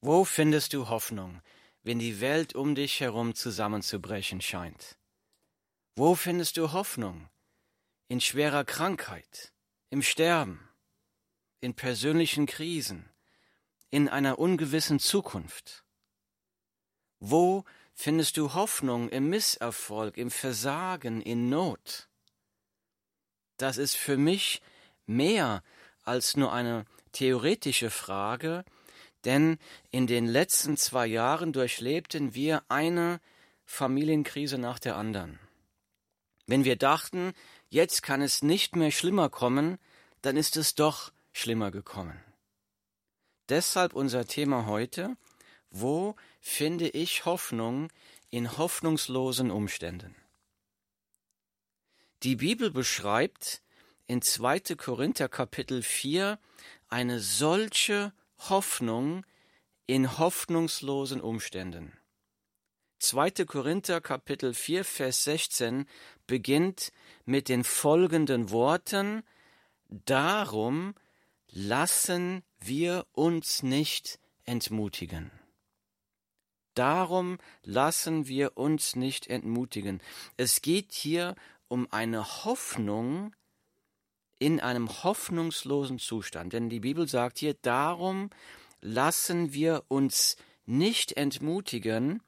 Wo findest du Hoffnung, wenn die Welt um dich herum zusammenzubrechen scheint? Wo findest du Hoffnung? In schwerer Krankheit, im Sterben, in persönlichen Krisen, in einer ungewissen Zukunft? Wo findest du Hoffnung im Misserfolg, im Versagen, in Not? Das ist für mich mehr als nur eine theoretische Frage, denn in den letzten zwei Jahren durchlebten wir eine Familienkrise nach der anderen. Wenn wir dachten, jetzt kann es nicht mehr schlimmer kommen, dann ist es doch schlimmer gekommen. Deshalb unser Thema heute, wo finde ich Hoffnung in hoffnungslosen Umständen? Die Bibel beschreibt in 2. Korinther Kapitel 4 eine solche Hoffnung in hoffnungslosen Umständen. 2. Korinther Kapitel 4 Vers 16 beginnt mit den folgenden Worten Darum lassen wir uns nicht entmutigen. Darum lassen wir uns nicht entmutigen. Es geht hier um eine Hoffnung in einem hoffnungslosen Zustand. Denn die Bibel sagt hier, darum lassen wir uns nicht entmutigen,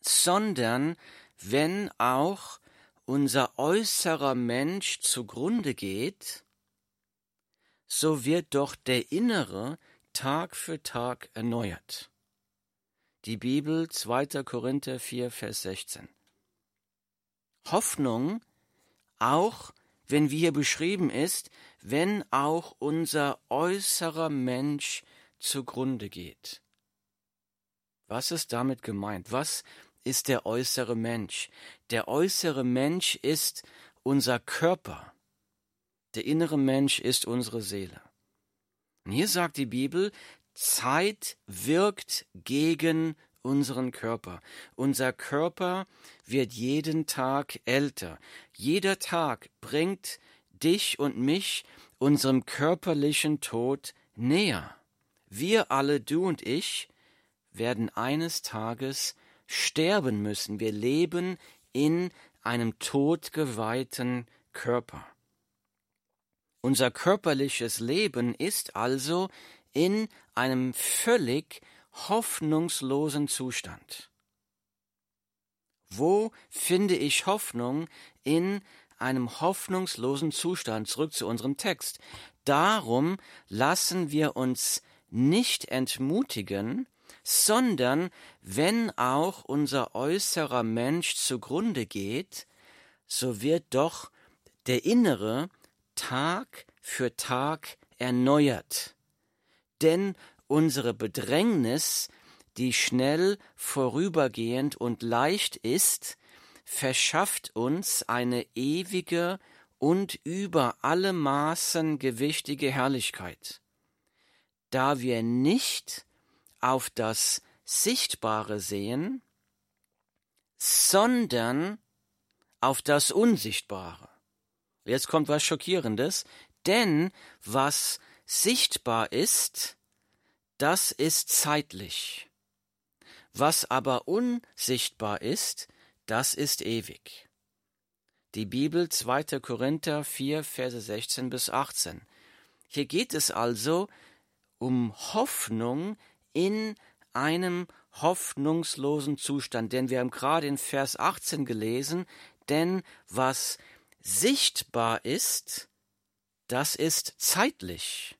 sondern wenn auch unser äußerer Mensch zugrunde geht, so wird doch der innere Tag für Tag erneuert. Die Bibel 2. Korinther 4, Vers 16. Hoffnung auch wenn wie hier beschrieben ist, wenn auch unser äußerer Mensch zugrunde geht. Was ist damit gemeint? Was ist der äußere Mensch? Der äußere Mensch ist unser Körper. Der innere Mensch ist unsere Seele. Und hier sagt die Bibel, Zeit wirkt gegen unseren Körper. Unser Körper wird jeden Tag älter. Jeder Tag bringt dich und mich unserem körperlichen Tod näher. Wir alle, du und ich, werden eines Tages sterben müssen. Wir leben in einem todgeweihten Körper. Unser körperliches Leben ist also in einem völlig hoffnungslosen Zustand. Wo finde ich Hoffnung in einem hoffnungslosen Zustand? Zurück zu unserem Text. Darum lassen wir uns nicht entmutigen, sondern wenn auch unser äußerer Mensch zugrunde geht, so wird doch der innere Tag für Tag erneuert. Denn unsere Bedrängnis, die schnell vorübergehend und leicht ist, verschafft uns eine ewige und über alle Maßen gewichtige Herrlichkeit, da wir nicht auf das Sichtbare sehen, sondern auf das Unsichtbare. Jetzt kommt was Schockierendes, denn was sichtbar ist, das ist zeitlich. Was aber unsichtbar ist, das ist ewig. Die Bibel 2. Korinther 4, Verse 16 bis 18. Hier geht es also um Hoffnung in einem hoffnungslosen Zustand, denn wir haben gerade in Vers 18 gelesen, denn was sichtbar ist, das ist zeitlich.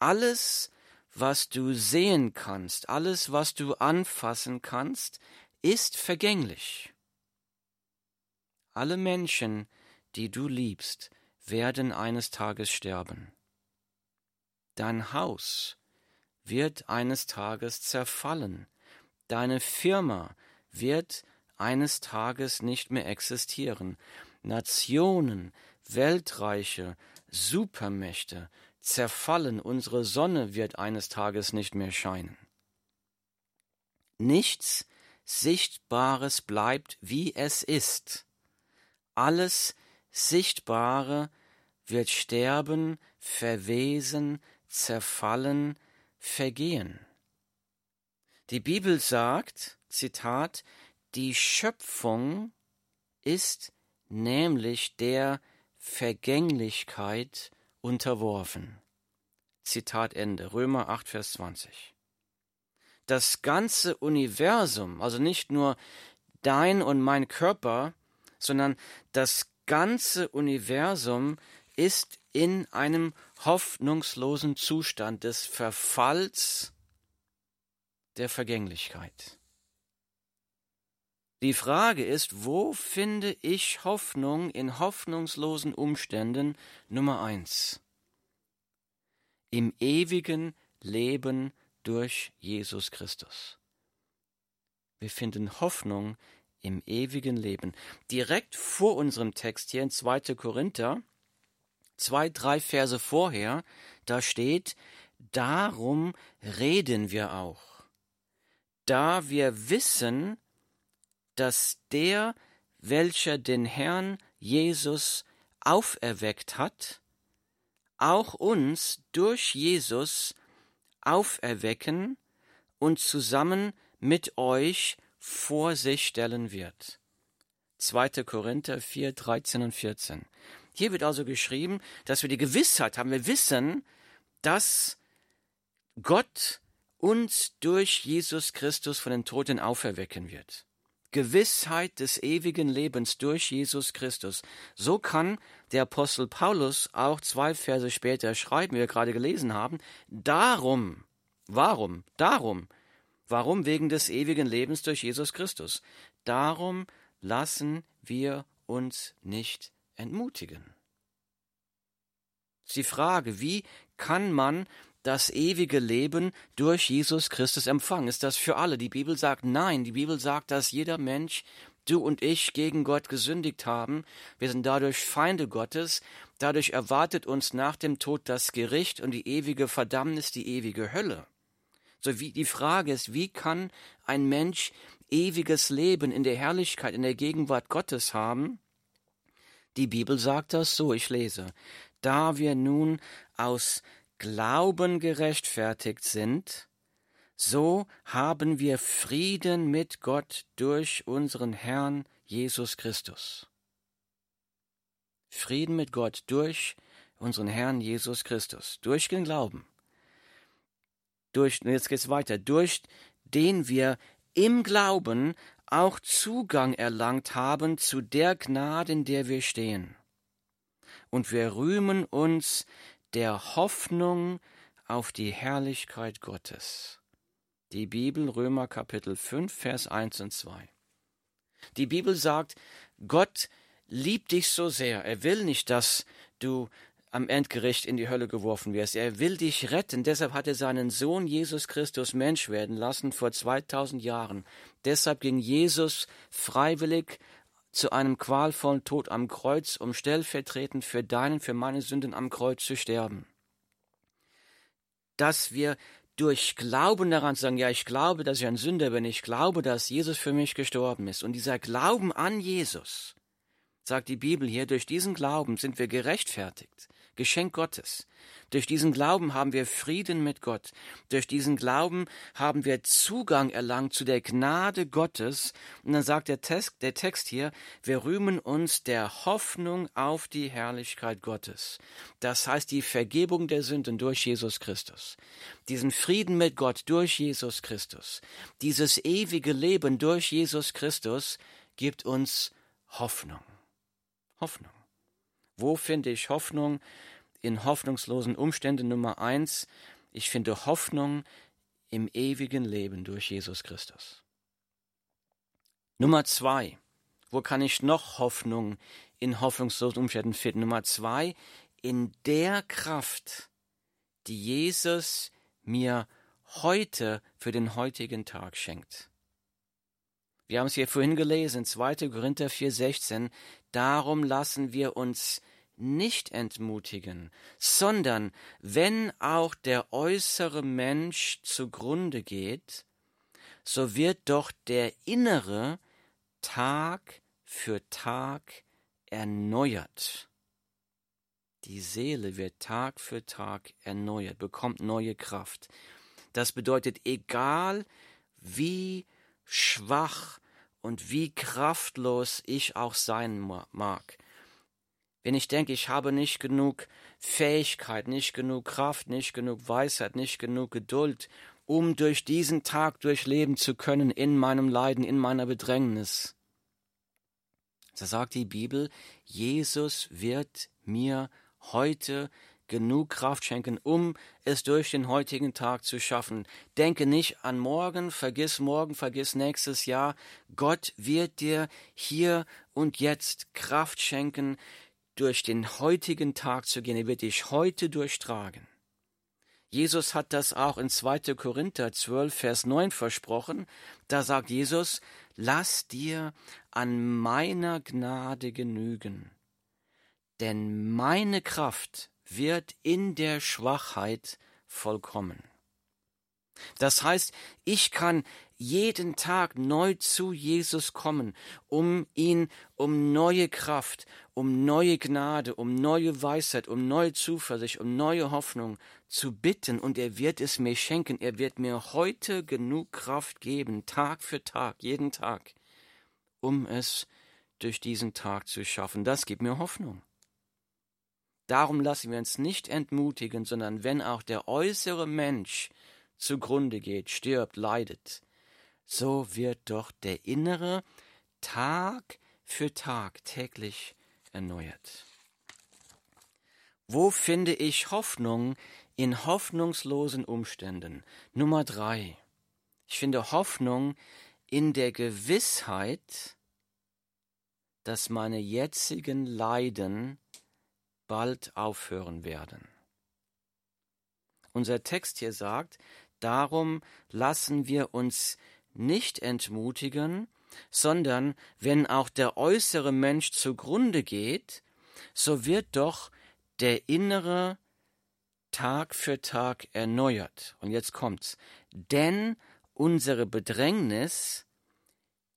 Alles, was du sehen kannst, alles, was du anfassen kannst, ist vergänglich. Alle Menschen, die du liebst, werden eines Tages sterben. Dein Haus wird eines Tages zerfallen. Deine Firma wird eines Tages nicht mehr existieren. Nationen, Weltreiche, Supermächte, zerfallen, unsere Sonne wird eines Tages nicht mehr scheinen. Nichts Sichtbares bleibt, wie es ist. Alles Sichtbare wird sterben, verwesen, zerfallen, vergehen. Die Bibel sagt, Zitat, die Schöpfung ist nämlich der Vergänglichkeit unterworfen. Zitat Ende. Römer 8, Vers 20. Das ganze Universum, also nicht nur dein und mein Körper, sondern das ganze Universum ist in einem hoffnungslosen Zustand des Verfalls der Vergänglichkeit. Die Frage ist, wo finde ich Hoffnung in hoffnungslosen Umständen? Nummer eins. Im ewigen Leben durch Jesus Christus. Wir finden Hoffnung im ewigen Leben. Direkt vor unserem Text hier in 2. Korinther, zwei, drei Verse vorher, da steht, darum reden wir auch. Da wir wissen, dass der, welcher den Herrn Jesus auferweckt hat, auch uns durch Jesus auferwecken und zusammen mit euch vor sich stellen wird. 2. Korinther 4, 13 und 14. Hier wird also geschrieben, dass wir die Gewissheit haben, wir wissen, dass Gott uns durch Jesus Christus von den Toten auferwecken wird. Gewissheit des ewigen Lebens durch Jesus Christus. So kann der Apostel Paulus auch zwei Verse später schreiben, wie wir gerade gelesen haben, darum, warum, darum, warum wegen des ewigen Lebens durch Jesus Christus. Darum lassen wir uns nicht entmutigen. Die Frage, wie kann man das ewige Leben durch Jesus Christus empfangen. Ist das für alle? Die Bibel sagt nein. Die Bibel sagt, dass jeder Mensch, du und ich, gegen Gott gesündigt haben. Wir sind dadurch Feinde Gottes. Dadurch erwartet uns nach dem Tod das Gericht und die ewige Verdammnis, die ewige Hölle. So wie die Frage ist, wie kann ein Mensch ewiges Leben in der Herrlichkeit, in der Gegenwart Gottes haben? Die Bibel sagt das so, ich lese. Da wir nun aus Glauben gerechtfertigt sind, so haben wir Frieden mit Gott durch unseren Herrn Jesus Christus. Frieden mit Gott durch unseren Herrn Jesus Christus, durch den Glauben. Durch, jetzt geht's weiter, durch den wir im Glauben auch Zugang erlangt haben zu der Gnade, in der wir stehen. Und wir rühmen uns der Hoffnung auf die Herrlichkeit Gottes. Die Bibel Römer Kapitel 5 Vers 1 und 2. Die Bibel sagt, Gott liebt dich so sehr, er will nicht, dass du am Endgericht in die Hölle geworfen wirst. Er will dich retten. Deshalb hat er seinen Sohn Jesus Christus Mensch werden lassen vor 2000 Jahren. Deshalb ging Jesus freiwillig zu einem qualvollen Tod am Kreuz, um stellvertretend für deinen, für meine Sünden am Kreuz zu sterben. Dass wir durch Glauben daran sagen, ja, ich glaube, dass ich ein Sünder bin, ich glaube, dass Jesus für mich gestorben ist. Und dieser Glauben an Jesus, sagt die Bibel hier, durch diesen Glauben sind wir gerechtfertigt. Geschenk Gottes. Durch diesen Glauben haben wir Frieden mit Gott. Durch diesen Glauben haben wir Zugang erlangt zu der Gnade Gottes. Und dann sagt der Text, der Text hier, wir rühmen uns der Hoffnung auf die Herrlichkeit Gottes. Das heißt die Vergebung der Sünden durch Jesus Christus. Diesen Frieden mit Gott durch Jesus Christus. Dieses ewige Leben durch Jesus Christus gibt uns Hoffnung. Hoffnung. Wo finde ich Hoffnung? in hoffnungslosen Umständen Nummer eins, ich finde Hoffnung im ewigen Leben durch Jesus Christus. Nummer zwei, wo kann ich noch Hoffnung in hoffnungslosen Umständen finden? Nummer zwei, in der Kraft, die Jesus mir heute für den heutigen Tag schenkt. Wir haben es hier vorhin gelesen, 2. Korinther 4,16. Darum lassen wir uns nicht entmutigen, sondern wenn auch der äußere Mensch zugrunde geht, so wird doch der innere Tag für Tag erneuert. Die Seele wird Tag für Tag erneuert, bekommt neue Kraft. Das bedeutet, egal wie schwach und wie kraftlos ich auch sein mag, wenn ich denke, ich habe nicht genug Fähigkeit, nicht genug Kraft, nicht genug Weisheit, nicht genug Geduld, um durch diesen Tag durchleben zu können in meinem Leiden, in meiner Bedrängnis. Da sagt die Bibel, Jesus wird mir heute genug Kraft schenken, um es durch den heutigen Tag zu schaffen. Denke nicht an morgen, vergiss morgen, vergiss nächstes Jahr. Gott wird dir hier und jetzt Kraft schenken, durch den heutigen Tag zu gehen. Er wird dich heute durchtragen. Jesus hat das auch in 2. Korinther 12, Vers 9 versprochen. Da sagt Jesus, lass dir an meiner Gnade genügen, denn meine Kraft wird in der Schwachheit vollkommen. Das heißt, ich kann jeden Tag neu zu Jesus kommen, um ihn um neue Kraft, um neue Gnade, um neue Weisheit, um neue Zuversicht, um neue Hoffnung zu bitten, und er wird es mir schenken. Er wird mir heute genug Kraft geben, Tag für Tag, jeden Tag, um es durch diesen Tag zu schaffen. Das gibt mir Hoffnung. Darum lassen wir uns nicht entmutigen, sondern wenn auch der äußere Mensch zugrunde geht, stirbt, leidet, so wird doch der innere Tag für Tag täglich erneuert. Wo finde ich Hoffnung in hoffnungslosen Umständen? Nummer drei. Ich finde Hoffnung in der Gewissheit, dass meine jetzigen Leiden bald aufhören werden. Unser Text hier sagt, Darum lassen wir uns nicht entmutigen, sondern wenn auch der äußere Mensch zugrunde geht, so wird doch der innere Tag für Tag erneuert. Und jetzt kommt's. Denn unsere Bedrängnis,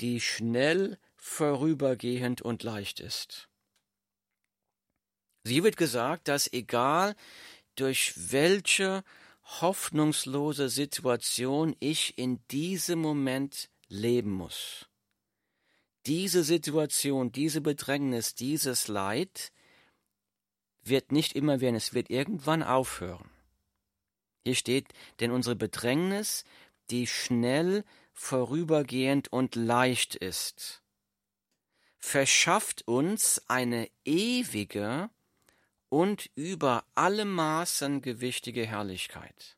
die schnell vorübergehend und leicht ist. Sie wird gesagt, dass egal durch welche hoffnungslose Situation ich in diesem Moment leben muss. Diese Situation, diese Bedrängnis, dieses Leid wird nicht immer werden, es wird irgendwann aufhören. Hier steht, denn unsere Bedrängnis, die schnell, vorübergehend und leicht ist, verschafft uns eine ewige und über alle Maßen gewichtige Herrlichkeit.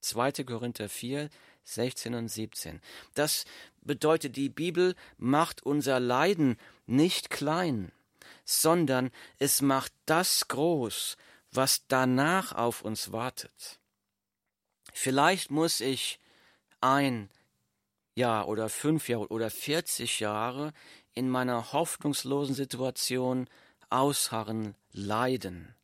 2. Korinther 4, 16 und 17. Das bedeutet, die Bibel macht unser Leiden nicht klein, sondern es macht das groß, was danach auf uns wartet. Vielleicht muss ich ein Jahr oder fünf Jahre oder vierzig Jahre in meiner hoffnungslosen Situation ausharren, leiden.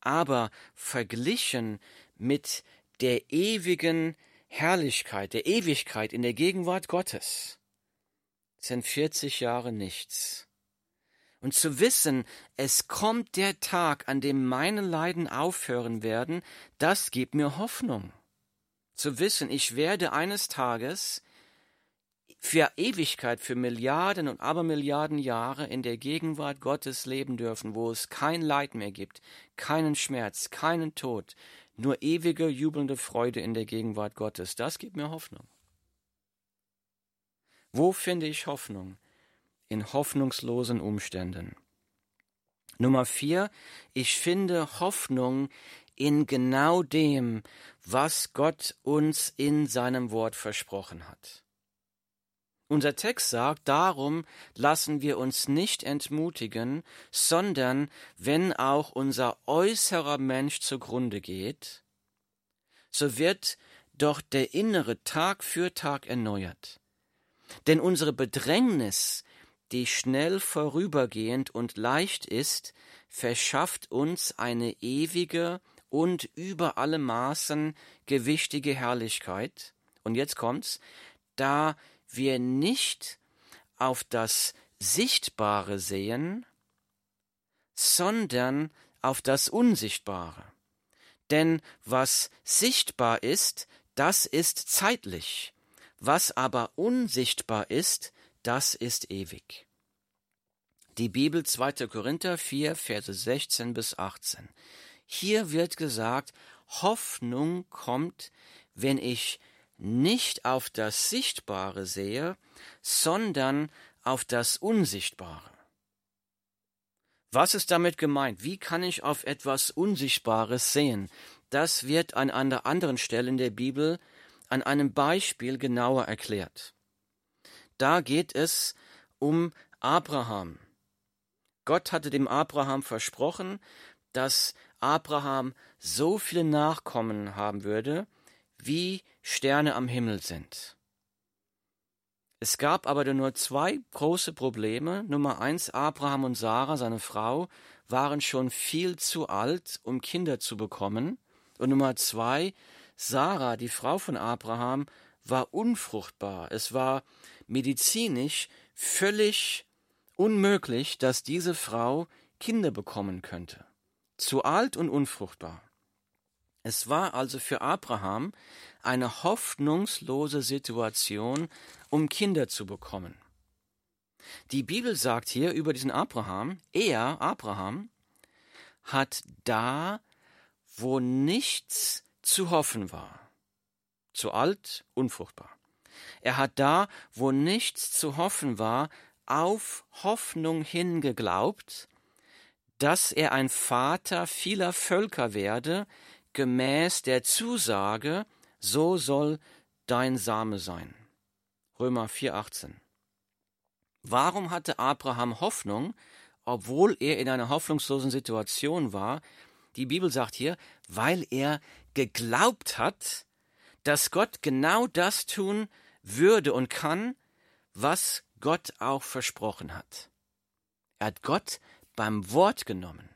Aber verglichen mit der ewigen Herrlichkeit, der Ewigkeit in der Gegenwart Gottes, sind 40 Jahre nichts. Und zu wissen, es kommt der Tag, an dem meine Leiden aufhören werden, das gibt mir Hoffnung. Zu wissen, ich werde eines Tages für Ewigkeit, für Milliarden und Abermilliarden Jahre in der Gegenwart Gottes leben dürfen, wo es kein Leid mehr gibt, keinen Schmerz, keinen Tod, nur ewige jubelnde Freude in der Gegenwart Gottes. Das gibt mir Hoffnung. Wo finde ich Hoffnung? In hoffnungslosen Umständen. Nummer vier, ich finde Hoffnung in genau dem, was Gott uns in seinem Wort versprochen hat. Unser Text sagt, darum lassen wir uns nicht entmutigen, sondern wenn auch unser äußerer Mensch zugrunde geht, so wird doch der innere Tag für Tag erneuert. Denn unsere Bedrängnis, die schnell vorübergehend und leicht ist, verschafft uns eine ewige und über alle Maßen gewichtige Herrlichkeit. Und jetzt kommt's, da wir nicht auf das Sichtbare sehen, sondern auf das Unsichtbare. Denn was sichtbar ist, das ist zeitlich. Was aber unsichtbar ist, das ist ewig. Die Bibel 2. Korinther 4, Verse 16 bis 18. Hier wird gesagt, Hoffnung kommt, wenn ich nicht auf das Sichtbare sehe, sondern auf das Unsichtbare. Was ist damit gemeint? Wie kann ich auf etwas Unsichtbares sehen? Das wird an einer anderen Stelle in der Bibel an einem Beispiel genauer erklärt. Da geht es um Abraham. Gott hatte dem Abraham versprochen, dass Abraham so viele Nachkommen haben würde, wie Sterne am Himmel sind. Es gab aber nur zwei große Probleme. Nummer eins, Abraham und Sarah, seine Frau, waren schon viel zu alt, um Kinder zu bekommen. Und Nummer zwei, Sarah, die Frau von Abraham, war unfruchtbar. Es war medizinisch völlig unmöglich, dass diese Frau Kinder bekommen könnte. Zu alt und unfruchtbar. Es war also für Abraham eine hoffnungslose Situation, um Kinder zu bekommen. Die Bibel sagt hier über diesen Abraham, er, Abraham, hat da, wo nichts zu hoffen war, zu alt, unfruchtbar. Er hat da, wo nichts zu hoffen war, auf Hoffnung hin geglaubt, dass er ein Vater vieler Völker werde, gemäß der Zusage, so soll dein Same sein. Römer 4,18. Warum hatte Abraham Hoffnung, obwohl er in einer hoffnungslosen Situation war? Die Bibel sagt hier, weil er geglaubt hat, dass Gott genau das tun würde und kann, was Gott auch versprochen hat. Er hat Gott beim Wort genommen.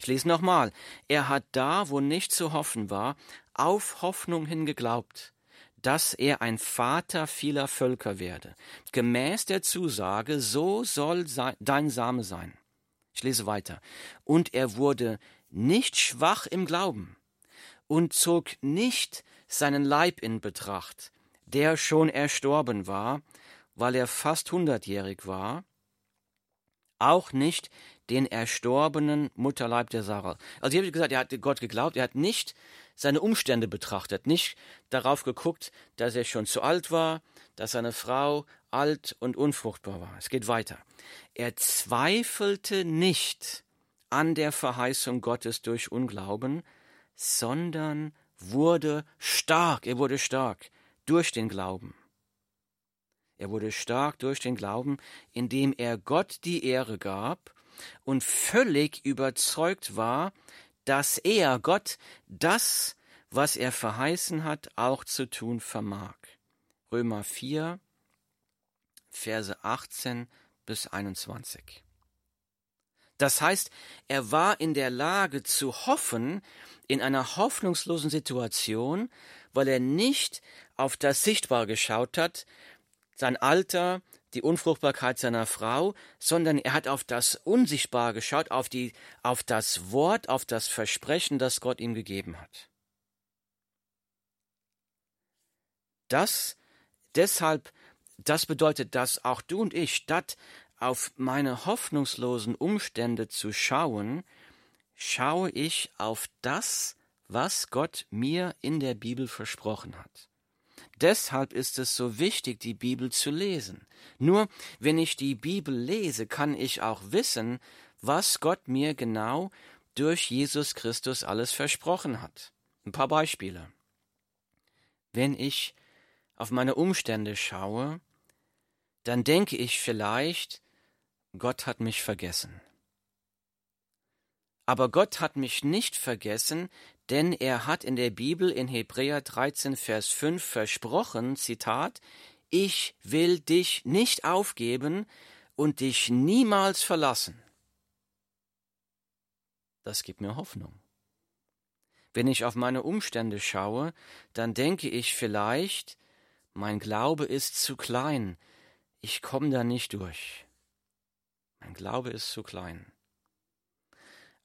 Ich lese nochmal. Er hat da, wo nicht zu hoffen war, auf Hoffnung hin geglaubt, dass er ein Vater vieler Völker werde. Gemäß der Zusage, so soll dein Same sein. Ich lese weiter. Und er wurde nicht schwach im Glauben und zog nicht seinen Leib in Betracht, der schon erstorben war, weil er fast hundertjährig war, auch nicht den erstorbenen Mutterleib der Sarah. Also hier habe ich gesagt, er hat Gott geglaubt, er hat nicht seine Umstände betrachtet, nicht darauf geguckt, dass er schon zu alt war, dass seine Frau alt und unfruchtbar war. Es geht weiter. Er zweifelte nicht an der Verheißung Gottes durch Unglauben, sondern wurde stark, er wurde stark durch den Glauben. Er wurde stark durch den Glauben, indem er Gott die Ehre gab und völlig überzeugt war, dass er, Gott, das, was er verheißen hat, auch zu tun vermag. Römer 4, Verse 18 bis 21. Das heißt, er war in der Lage zu hoffen in einer hoffnungslosen Situation, weil er nicht auf das Sichtbare geschaut hat, sein Alter, die Unfruchtbarkeit seiner Frau, sondern er hat auf das Unsichtbare geschaut, auf, die, auf das Wort, auf das Versprechen, das Gott ihm gegeben hat. Das, deshalb, das bedeutet, dass auch du und ich, statt auf meine hoffnungslosen Umstände zu schauen, schaue ich auf das, was Gott mir in der Bibel versprochen hat. Deshalb ist es so wichtig, die Bibel zu lesen. Nur wenn ich die Bibel lese, kann ich auch wissen, was Gott mir genau durch Jesus Christus alles versprochen hat. Ein paar Beispiele. Wenn ich auf meine Umstände schaue, dann denke ich vielleicht, Gott hat mich vergessen. Aber Gott hat mich nicht vergessen, denn er hat in der Bibel in Hebräer 13, Vers 5 versprochen, Zitat, ich will dich nicht aufgeben und dich niemals verlassen. Das gibt mir Hoffnung. Wenn ich auf meine Umstände schaue, dann denke ich vielleicht, mein Glaube ist zu klein, ich komme da nicht durch. Mein Glaube ist zu klein.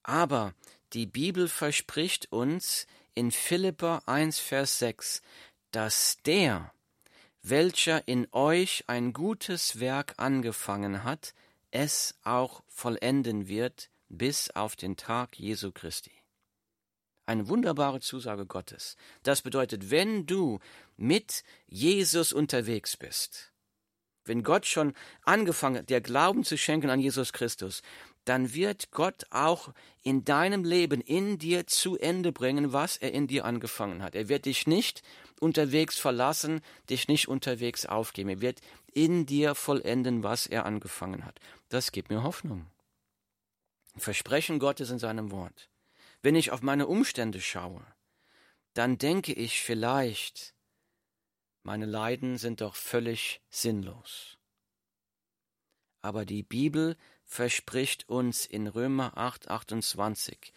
Aber die Bibel verspricht uns in Philippa 1, Vers 6, dass der, welcher in euch ein gutes Werk angefangen hat, es auch vollenden wird bis auf den Tag Jesu Christi. Eine wunderbare Zusage Gottes. Das bedeutet, wenn du mit Jesus unterwegs bist, wenn Gott schon angefangen hat, dir Glauben zu schenken an Jesus Christus, dann wird Gott auch in deinem Leben, in dir zu Ende bringen, was er in dir angefangen hat. Er wird dich nicht unterwegs verlassen, dich nicht unterwegs aufgeben. Er wird in dir vollenden, was er angefangen hat. Das gibt mir Hoffnung. Versprechen Gottes in seinem Wort. Wenn ich auf meine Umstände schaue, dann denke ich vielleicht, meine Leiden sind doch völlig sinnlos. Aber die Bibel verspricht uns in Römer 8, 28,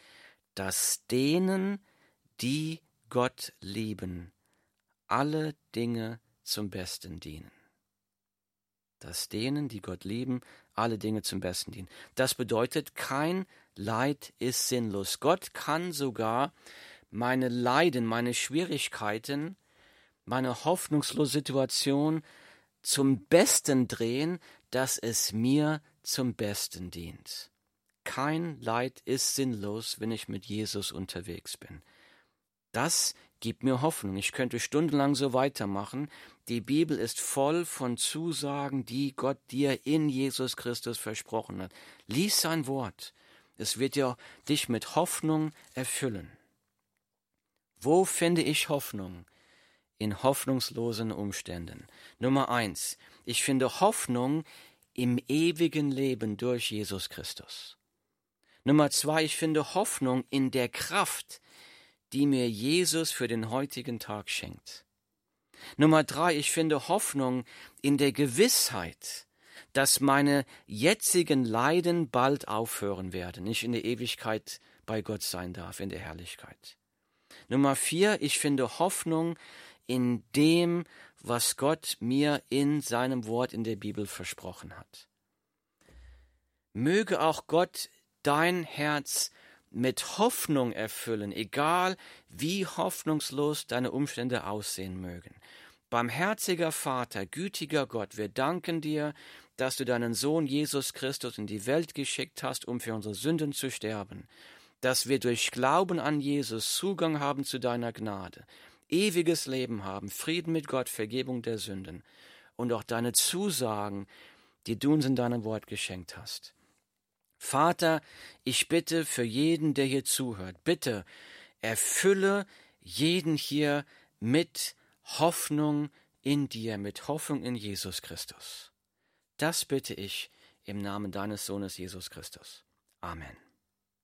dass denen, die Gott lieben, alle Dinge zum Besten dienen. Dass denen, die Gott lieben, alle Dinge zum Besten dienen. Das bedeutet, kein Leid ist sinnlos. Gott kann sogar meine Leiden, meine Schwierigkeiten, meine hoffnungslose Situation zum Besten drehen, dass es mir zum Besten dient. Kein Leid ist sinnlos, wenn ich mit Jesus unterwegs bin. Das gibt mir Hoffnung. Ich könnte stundenlang so weitermachen. Die Bibel ist voll von Zusagen, die Gott dir in Jesus Christus versprochen hat. Lies sein Wort. Es wird ja dich mit Hoffnung erfüllen. Wo finde ich Hoffnung? In hoffnungslosen Umständen. Nummer eins. Ich finde Hoffnung im ewigen Leben durch Jesus Christus. Nummer zwei. Ich finde Hoffnung in der Kraft, die mir Jesus für den heutigen Tag schenkt. Nummer drei, ich finde Hoffnung in der Gewissheit, dass meine jetzigen Leiden bald aufhören werden, ich in der Ewigkeit bei Gott sein darf, in der Herrlichkeit. Nummer vier, ich finde Hoffnung in dem, was Gott mir in seinem Wort in der Bibel versprochen hat. Möge auch Gott dein Herz mit Hoffnung erfüllen, egal wie hoffnungslos deine Umstände aussehen mögen. Barmherziger Vater, gütiger Gott, wir danken dir, dass du deinen Sohn Jesus Christus in die Welt geschickt hast, um für unsere Sünden zu sterben, dass wir durch Glauben an Jesus Zugang haben zu deiner Gnade, ewiges Leben haben, Frieden mit Gott, Vergebung der Sünden und auch deine Zusagen, die du uns in deinem Wort geschenkt hast. Vater, ich bitte für jeden, der hier zuhört, bitte erfülle jeden hier mit Hoffnung in dir, mit Hoffnung in Jesus Christus. Das bitte ich im Namen deines Sohnes Jesus Christus. Amen.